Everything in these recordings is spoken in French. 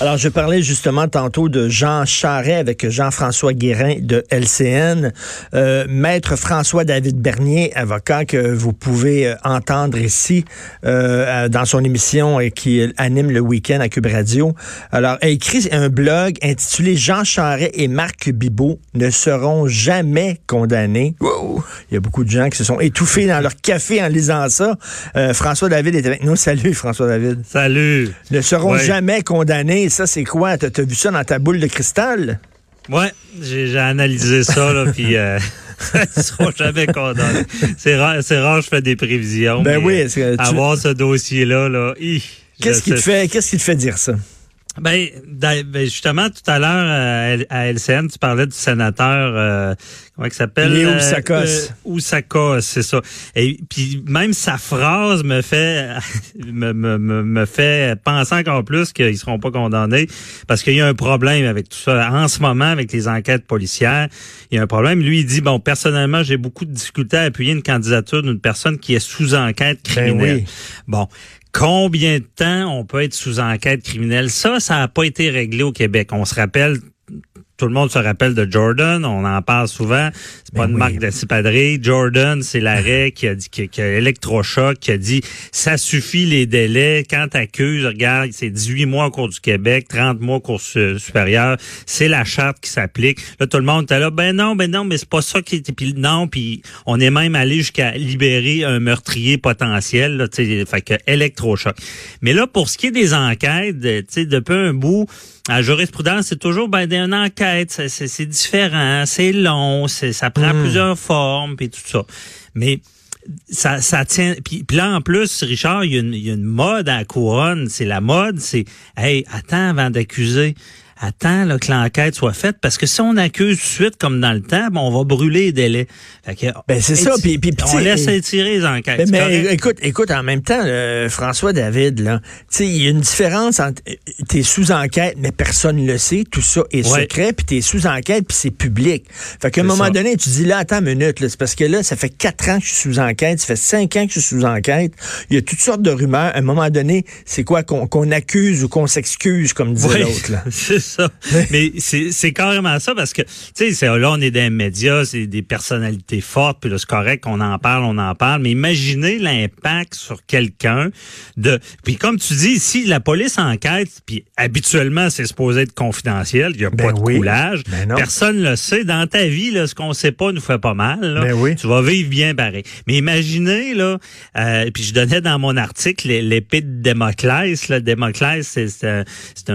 Alors, je parlais justement tantôt de Jean Charret avec Jean-François Guérin de LCN. Euh, Maître François-David Bernier, avocat que vous pouvez euh, entendre ici euh, dans son émission et qui anime le week-end à Cube Radio. Alors, a écrit un blog intitulé Jean Charret et Marc Bibot ne seront jamais condamnés. Wow! Il y a beaucoup de gens qui se sont étouffés dans leur café en lisant ça. Euh, François-David est avec nous. Salut, François-David. Salut. Ne seront jamais condamnés. Ça, c'est quoi? T'as as vu ça dans ta boule de cristal? Ouais, j'ai analysé ça, là, puis euh, ils seront jamais condamnés. C'est rare, je fais des prévisions. Ben mais, oui, que tu- Avoir ce dossier-là, là, qui te qu'est-ce qui te fait dire ça? Ben, ben, justement, tout à l'heure, euh, à LCN, tu parlais du sénateur, euh, comment il s'appelle? Léo Euh, Oussakos. euh, c'est ça. Et puis, même sa phrase me fait, me, me, me, me fait penser encore plus qu'ils seront pas condamnés parce qu'il y a un problème avec tout ça. En ce moment, avec les enquêtes policières, il y a un problème. Lui, il dit, bon, personnellement, j'ai beaucoup de difficultés à appuyer une candidature d'une personne qui est sous enquête criminelle. Ben oui. Bon. Combien de temps on peut être sous enquête criminelle? Ça, ça n'a pas été réglé au Québec. On se rappelle, tout le monde se rappelle de Jordan, on en parle souvent. C'est pas Ben une oui. marque d'accipadrerie. Jordan, c'est l'arrêt qui a dit, qui, qui a électrochoc, qui a dit, ça suffit les délais. Quand t'accuses, regarde, c'est 18 mois au cours du Québec, 30 mois au cours su- supérieur. C'est la charte qui s'applique. Là, tout le monde était là, ben non, ben non, mais c'est pas ça qui était. Puis non, puis on est même allé jusqu'à libérer un meurtrier potentiel, là, tu sais, fait que électrochoc. Mais là, pour ce qui est des enquêtes, tu sais, depuis un bout, la jurisprudence, c'est toujours ben une enquête, c'est- c'est c'est différent, c'est long, c'est ça prend Hmm. plusieurs formes puis tout ça. Mais ça, ça tient. Puis, puis là, en plus, Richard, il y, a une, il y a une mode à la couronne. C'est la mode, c'est Hey, attends avant d'accuser. Attends là, que l'enquête soit faite. Parce que si on accuse tout de suite, comme dans le temps, ben, on va brûler les délais. Que, Ben, c'est ça, puis- puis- puis, on laisse étirer les enquêtes. Mais, c'est mais écoute, écoute, en même temps, euh, François David, là, tu sais, il y a une différence entre euh, t'es sous enquête, mais personne ne le sait, tout ça est Ouais. secret, puis t'es sous enquête, puis c'est public. Fait qu'à un moment ça. donné, tu dis là, attends une minute, là, c'est parce que là, ça fait quatre ans que je suis sous enquête, ça fait cinq ans que je suis sous enquête. Il y a toutes sortes de rumeurs. À un moment donné, c'est quoi qu'on accuse ou qu'on s'excuse, comme disait Oui, l'autre, ça. Mais c'est carrément ça parce que, tu sais, c'est- là, on est dans les médias, c'est des personnalités fortes, puis là, c'est correct qu'on en parle, on en parle, mais imaginez l'impact sur quelqu'un de... Puis comme tu dis, si la police enquête, puis habituellement, c'est supposé être confidentiel, il n'y a Ben pas de oui. coulage, Ben personne le sait. Dans ta vie, là, ce qu'on sait pas nous fait pas mal. là. Ben oui. Tu vas vivre bien pareil. Mais imaginez, là, euh, puis je donnais dans mon article l'épée de Démoclès. Là. Démoclès, c'est c'est un,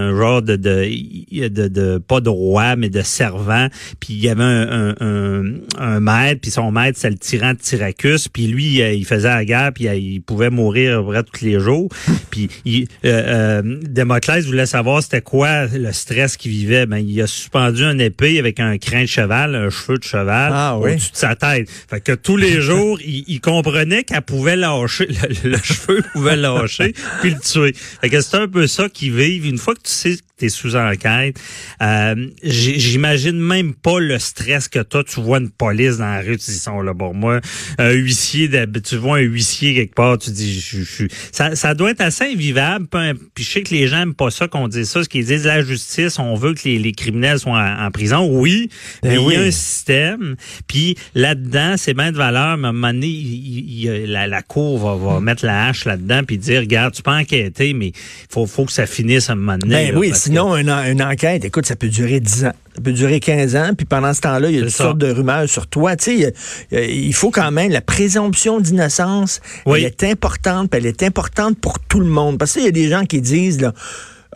un genre de, de, de, de- pas de roi, mais de servant. Puis il y avait un, un, un, un maître, puis son maître, c'est le tyran de Tyracus. Puis lui, euh, il faisait la guerre, puis euh, il pouvait mourir près tous les jours. puis il, euh, euh, Démoclès voulait savoir c'était quoi le stress qu'il vivait. Ben, il a suspendu une épée avec un crin de cheval, un cheveu de cheval Ah oui. au-dessus de sa tête. Fait que tous les jours, il, il comprenait qu'elle pouvait lâcher, le, le cheveu pouvait lâcher, puis le tuer. Fait que c'est un peu ça qu'ils vivent. Une fois que tu sais tu es sous enquête, euh, j'imagine même pas le stress que toi, tu vois une police dans la rue, tu dis, ils sont là, bon, moi, un huissier, tu vois un huissier quelque part, tu dis, je, je, ça, ça doit être assez invivable. Puis je sais que les gens aiment pas ça qu'on dise ça, ce qu'ils disent la justice, on veut que les, les criminels soient en, en prison. Oui, Ben mais il y a oui. un système. Puis là-dedans, c'est bien de valeur, mais à un moment donné, il- il- il- la, la cour va, va mettre la hache là-dedans puis dire, regarde, tu peux enquêter, mais faut, faut que ça finisse à un moment donné. Ben là, oui, que- sinon, une, en- une enquête, écoute, ça peut durer 10 ans. Ça peut durer 15 ans, puis pendant ce temps-là, il y a ça. sortes de rumeurs sur toi. Tu sais, il faut quand même, la présomption d'innocence, Oui. elle est importante, puis elle est importante pour tout le monde. Parce qu'il y a des gens qui disent, là,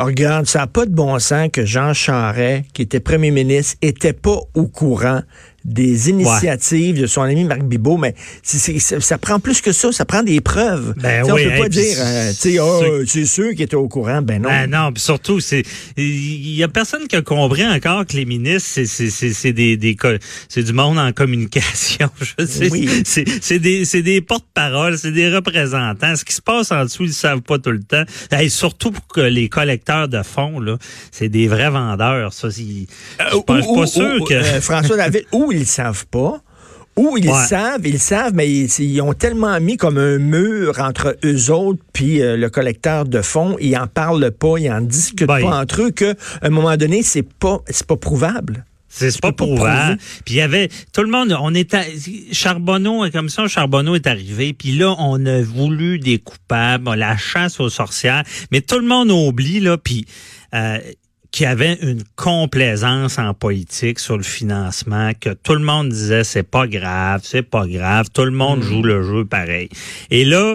Oh, regarde, ça n'a pas de bon sens que Jean Charest, qui était premier ministre, était pas au courant des initiatives de son ami Marc Bibot, mais ça prend plus que ça, ça prend des preuves. Ben on oui, peut pas dire, euh, oh, c'est ceux qui étaient au courant, ben non. Ben non, surtout, c'est il y a personne qui a compris encore que les ministres, c'est des, des c'est du monde en communication. Je sais, oui. c'est des, des porte-paroles, c'est des représentants. Ce qui se passe en dessous, ils savent pas tout le temps. Et surtout pour que les collecteurs de fonds, là, c'est des vrais vendeurs. Ça, je suis pas, pas sûr que... Euh, François David, où ils savent pas, ou ils savent, ils savent, mais ils, ont tellement mis comme un mur entre eux autres puis euh, le collecteur de fonds, ils en parlent pas, ils en discutent ben, pas entre eux que à un moment donné, c'est pas c'est pas prouvable. C'est pas prouvable. Puis il y avait tout le monde, on était Charbonneau comme ça, Charbonneau est arrivé, puis là on a voulu des coupables, la chasse aux sorcières, mais tout le monde oublie là, puis euh, qui avait une complaisance en politique sur le financement, que tout le monde disait c'est pas grave, c'est pas grave, tout le monde mm. joue le jeu pareil. Et là,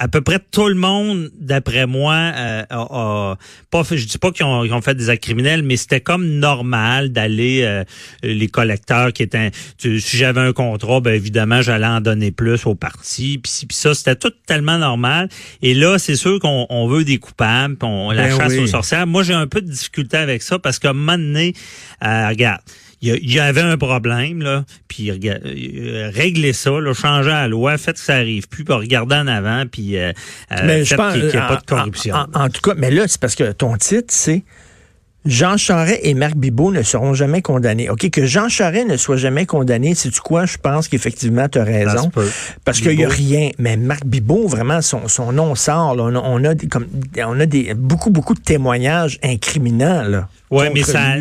à peu près tout le monde, d'après moi, euh, a, pas je dis pas qu'ils ont, fait des actes criminels, mais c'était comme normal d'aller euh, les collecteurs qui étaient si j'avais un contrat, ben évidemment j'allais en donner plus au parti, puis, ça c'était tout tellement normal. Et là, c'est sûr qu'on veut des coupables, on la ben chasse aux sorcières. Moi, j'ai un peu de difficulté avec ça parce qu'à un moment donné, euh, regarde il y, avait un problème, là, puis euh, régler ça, là, changer la loi, faites que ça arrive plus, puis regardez en avant, puis euh, euh mais je pense qu'il n'y a pas de corruption. En, tout cas, mais là, c'est parce que ton titre, c'est Jean Charest et Marc Bibot ne seront jamais condamnés. OK, que Jean Charest ne soit jamais condamné, c'est tu quoi? Je pense qu'effectivement, tu as raison. Parce qu'il n'y a rien. Mais Marc Bibot, vraiment, son, son nom sort. On, a, on, a, comme, on a des, beaucoup, beaucoup de témoignages incriminants. Là. Oui, mais ça.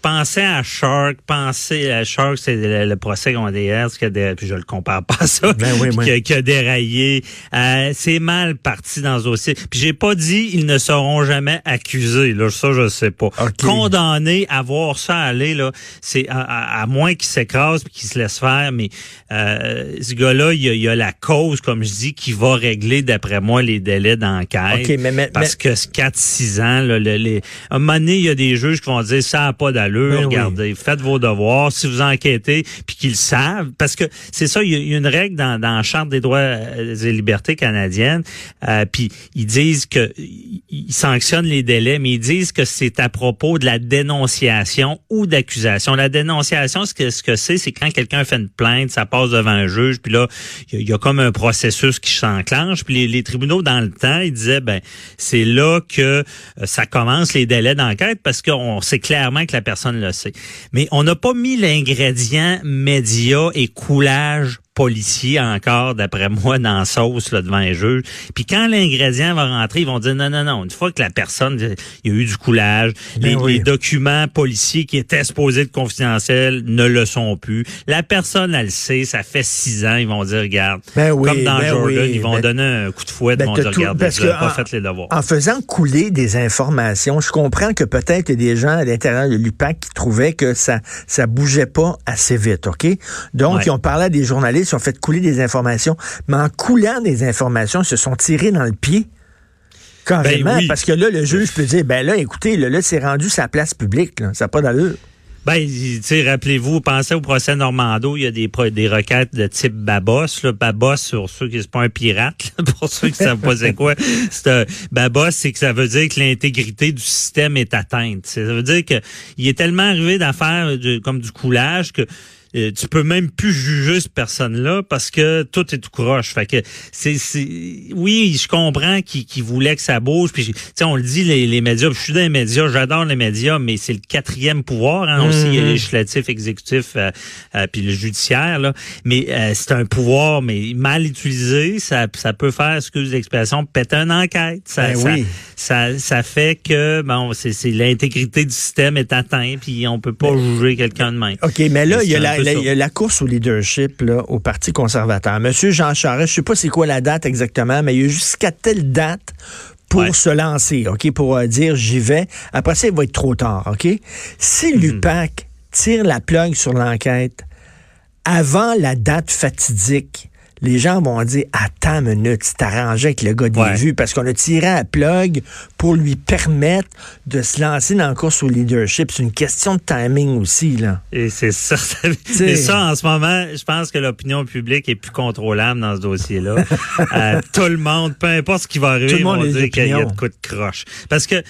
Pensez à Shark, pensez à Shark, c'est le, procès DS, qui a puis je le compare pas à ça, ben qui, a, déraillé. Euh, c'est mal parti dans ce dossier. Puis j'ai pas dit ils ne seront jamais accusés. Là, ça, je sais pas. Condamnés à voir ça aller, là, c'est à, moins qu'il s'écrase puis qu'il se laisse faire. Mais euh, ce gars-là, il y, a, la cause, comme je dis, qui va régler, d'après moi, les délais d'enquête. mais, parce que 4-6 ans, là, les, à un moment donné, il y a des juges qui vont dire ça n'a pas d'allure, ben regardez, faites vos devoirs, si vous enquêtez, puis qu'ils savent, parce que c'est ça, il y, a une règle dans, dans la Charte des droits euh, et libertés canadiennes, euh, puis ils disent que ils sanctionnent les délais, mais ils disent que c'est à propos de la dénonciation ou d'accusation. La dénonciation, ce que ce que c'est, c'est quand quelqu'un fait une plainte, ça passe devant un juge, puis là, il y, a comme un processus qui s'enclenche, puis les, les, tribunaux dans le temps, ils disaient ben c'est là que euh, ça commence les délais d'enquête parce que on sait clairement que la personne le sait. Mais on n'a pas mis l'ingrédient média et coulage policiers encore, d'après moi, dans la sauce là, devant les juges. Puis quand l'ingrédient va rentrer, ils vont dire non, non, non. Une fois que la personne, il y a eu du coulage, ben les, documents policiers qui étaient supposés être confidentiels ne le sont plus. La personne, elle le sait, ça fait six ans, ils vont dire, regarde, ben comme dans ben Jordan, ils vont donner un coup de fouet, ils vont dire, regarde, vous n'avez pas fait les devoirs. En faisant couler des informations, je comprends que peut-être il y a des gens à l'intérieur de l'UPAC qui trouvaient que ça ça bougeait pas assez vite, OK? Donc, ils ont parlé à des journalistes ont fait couler des informations, mais en coulant des informations, ils se sont tirés dans le pied. Carrément, ben parce que là, le juge peut dire, ben là, écoutez, là, c'est rendu sa place publique, ça n'a pas d'allure. Ben, tu sais, rappelez-vous, pensez au procès Normando, il y a des, des requêtes de type Babos. Là. Babos, sur ceux qui c'est pas un pirate, pour ceux qui savent pas c'est quoi. C'est Babos, c'est que ça veut dire que l'intégrité du système est atteinte. Ça veut dire que il est tellement arrivé d'affaires comme du coulage que euh, tu peux même plus juger cette personne-là parce que tout est tout croche. Fait que c'est, oui, je comprends qu'il voulait que ça bouge. Puis, on le dit, les, les médias. Je suis dans les médias, j'adore les médias, mais c'est le quatrième pouvoir. Hein, aussi, il y a le législatif, exécutif, euh, euh, puis le judiciaire. Là. Mais c'est un pouvoir, mais mal utilisé, ça, ça peut faire, excuse l'expression, péter une enquête. Ça, ben ça, ça, fait que bon, c'est, l'intégrité du système est atteinte, puis on peut pas ben juger quelqu'un de même. OK, mais là, il y a la il y a la course au leadership là, au Parti conservateur. Monsieur Jean Charest, je sais pas c'est quoi la date exactement, mais il y a jusqu'à telle date pour se lancer, OK, pour euh, dire j'y vais. Après ça, il va être trop tard, OK? Si mhm. l'UPAC tire la plug sur l'enquête avant la date fatidique, les gens vont dire attends une minute, c'est arrangé avec le gars des vues parce qu'on a tiré à plug pour lui permettre de se lancer dans la course au leadership. C'est une question de timing aussi là. Et c'est ça, c'est ça en ce moment. Je pense que l'opinion publique est plus contrôlable dans ce dossier-là. Euh, tout le monde, peu importe ce qui va arriver, vont dire qu'il y a de coups de croche. Parce que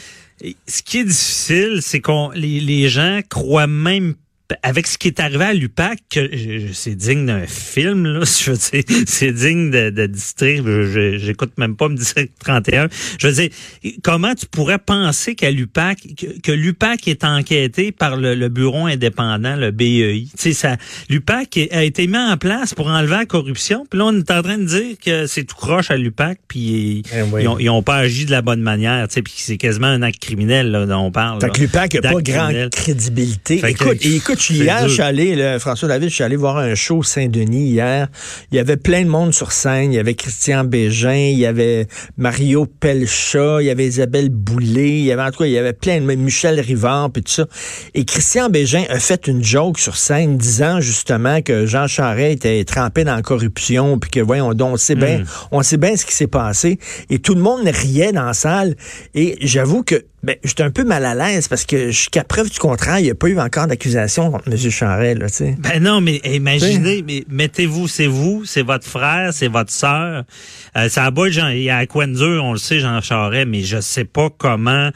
ce qui est difficile, c'est qu'on les, les gens croient même avec ce qui est arrivé à l'UPAC, c'est digne d'un film, là, je veux dire, c'est digne de, de district, j'écoute même pas me district 31. Je veux dire, comment tu pourrais penser qu'à l'UPAC, que, l'UPAC est enquêté par le, bureau indépendant, le BEI? Tu sais, ça, l'UPAC a été mis en place pour enlever la corruption, puis là, on est en train de dire que c'est tout croche à l'UPAC, puis eh ils, ont, pas agi de la bonne manière, tu sais, puis c'est quasiment un acte criminel, là, dont on parle. Fait que l'UPAC n'a pas grande crédibilité. Écoute, écoute, hier, je suis allé, François David, je suis allé voir un show Saint-Denis hier. Il y avait plein de monde sur scène. Il y avait Christian Bégin, il y avait Mario Pelcha, il y avait Isabelle Boulay, il y avait en tout cas, il y avait plein de Michel Rivard puis tout ça. Et Christian Bégin a fait une joke sur scène disant justement que Jean Charest était trempé dans la corruption puis que voyons on sait bien, hmm. on sait bien ce qui s'est passé et tout le monde riait dans la salle et j'avoue que ben, j'étais un peu mal à l'aise parce que jusqu'à preuve du contraire, il n'y a pas eu encore d'accusation contre M. Charret, là, tu sais. Ben non, mais imaginez, mais mettez-vous, c'est vous, c'est votre frère, c'est votre sœur. Euh, ça a beau il y a Quenzer, on le sait, Jean Charret, mais je sais pas comment.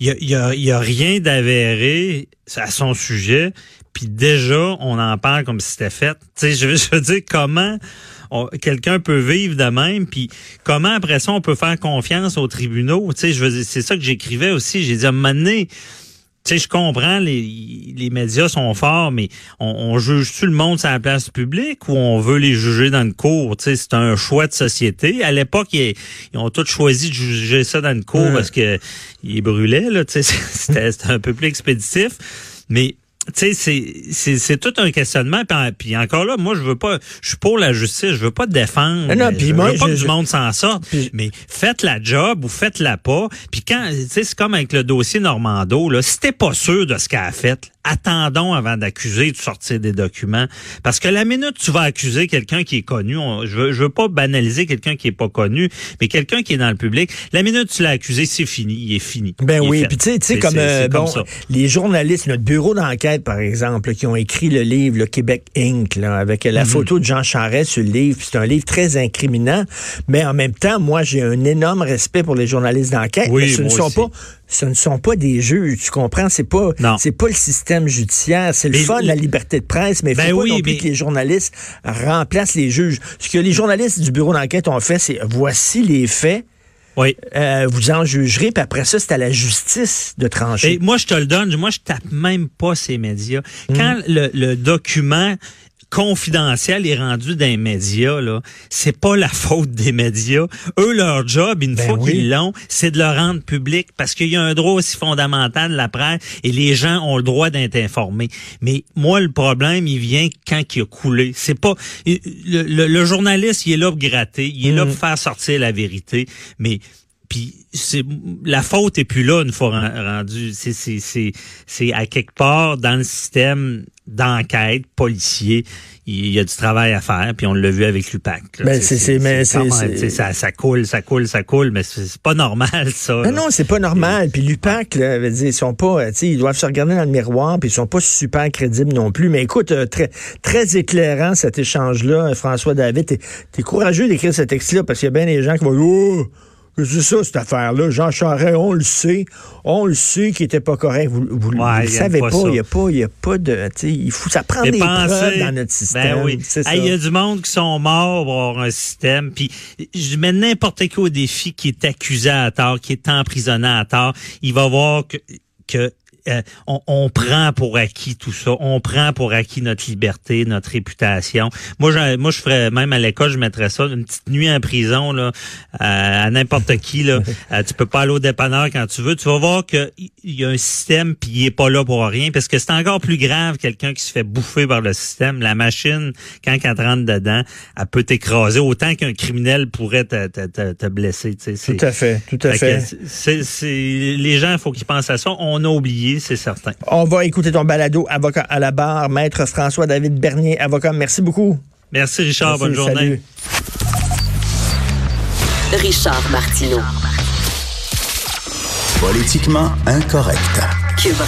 Il y a, y a, rien d'avéré à son sujet. Puis déjà, on en parle comme si c'était fait. Tu sais, je, je veux dire, comment quelqu'un peut vivre de même, puis comment après ça on peut faire confiance aux tribunaux? Tu sais, je c'est ça que j'écrivais aussi. J'ai dit à un moment donné, tu sais, je comprends, les, les médias sont forts, mais on, juge tout le monde sur la place publique ou on veut les juger dans une cour? Tu sais, c'est un choix de société. À l'époque, ils, ont tous choisi de juger ça dans une cour parce que ils brûlaient, là. Tu sais, c'était un peu plus expéditif. Mais tu sais, c'est tout un questionnement. Puis, encore là, moi, je veux pas, je suis pour la justice, je veux pas défendre. Non, je veux pas que du monde s'en sorte. Mais faites la job ou faites-la pas. Puis quand, tu sais, c'est comme avec le dossier Normando, là, si t'es pas sûr de ce qu'elle a fait, attendons avant d'accuser de sortir des documents. Parce que la minute tu vas accuser quelqu'un qui est connu, je, veux, je veux pas banaliser quelqu'un qui est pas connu, mais quelqu'un qui est dans le public, la minute tu l'as accusé, c'est fini, il est fini. Ben oui, puis tu sais, comme, euh, bon, les journalistes, notre bureau d'enquête, par exemple, qui ont écrit le livre le Québec Inc., là, avec la mhm. photo de Jean Charest sur le livre, c'est un livre très incriminant, mais en même temps, moi, j'ai un énorme respect pour les journalistes d'enquête, oui, ce ne sont pas ce ne sont pas des juges, tu comprends? C'est pas, c'est pas le système judiciaire. C'est le fun, la liberté de presse, mais il faut ben pas non plus que les journalistes remplacent les juges. Ce que les journalistes du bureau d'enquête ont fait, c'est voici les faits. Oui. Euh, vous en jugerez, puis après ça, c'est à la justice de trancher. Et moi, je te le donne. Moi, je tape même pas ces médias. Quand hmm. le, le, document confidentiel est rendu dans les médias, là, c'est pas la faute des médias. Eux, leur job, une ben fois qu'ils l'ont, c'est de le rendre public parce qu'il y a un droit aussi fondamental de la presse et les gens ont le droit d'être informés. Mais moi, le problème, il vient quand il a coulé. C'est pas le, journaliste, il est là pour gratter, il est là pour mm. faire sortir la vérité, mais puis c'est la faute est plus là une fois rendu. C'est c'est c'est c'est à quelque part dans le système d'enquête policier il y a du travail à faire puis on l'a vu avec l'UPAC ben c'est mais c'est ça ça coule ça coule ça coule mais c'est pas normal ça non non c'est pas normal. Puis l'UPAC là veut dire ils sont pas tu sais ils doivent se regarder dans le miroir puis ils sont pas super crédibles non plus. Mais écoute euh, très très éclairant cet échange là François David. T'es es courageux d'écrire ce texte là parce qu'il y a bien des gens qui vont oh, c'est ça, cette affaire-là. Jean Charest, on le sait. On le sait qu'il était pas correct. Vous, vous, le savez pas. Il n'y a pas, y a pas de, il faut, ça prend des preuves dans notre ben système. Ben oui. Il y a du monde qui sont morts pour avoir un système. Puis, je mets n'importe qui au défi qui est accusé à tort, qui est emprisonné à tort. Il va voir que, que euh, on, prend pour acquis tout ça. On prend pour acquis notre liberté, notre réputation. Moi, je, moi, je ferais même à l'école, je mettrais ça une petite nuit en prison là, à, n'importe qui. Là. Euh, tu peux pas aller au dépanneur quand tu veux. Tu vas voir qu'il y a un système puis il est pas là pour rien parce que c'est encore plus grave quelqu'un qui se fait bouffer par le système. La machine, quand elle rentre dedans, elle peut t'écraser autant qu'un criminel pourrait te, te, te, blesser. Tout à fait, tout à fait. Les gens, il faut qu'ils pensent à ça. On a oublié c'est certain. On va écouter ton balado, avocat à la barre, maître François-David Bernier, avocat. Merci beaucoup. Merci, Richard. Bonne journée. Richard Martineau. Politiquement incorrect.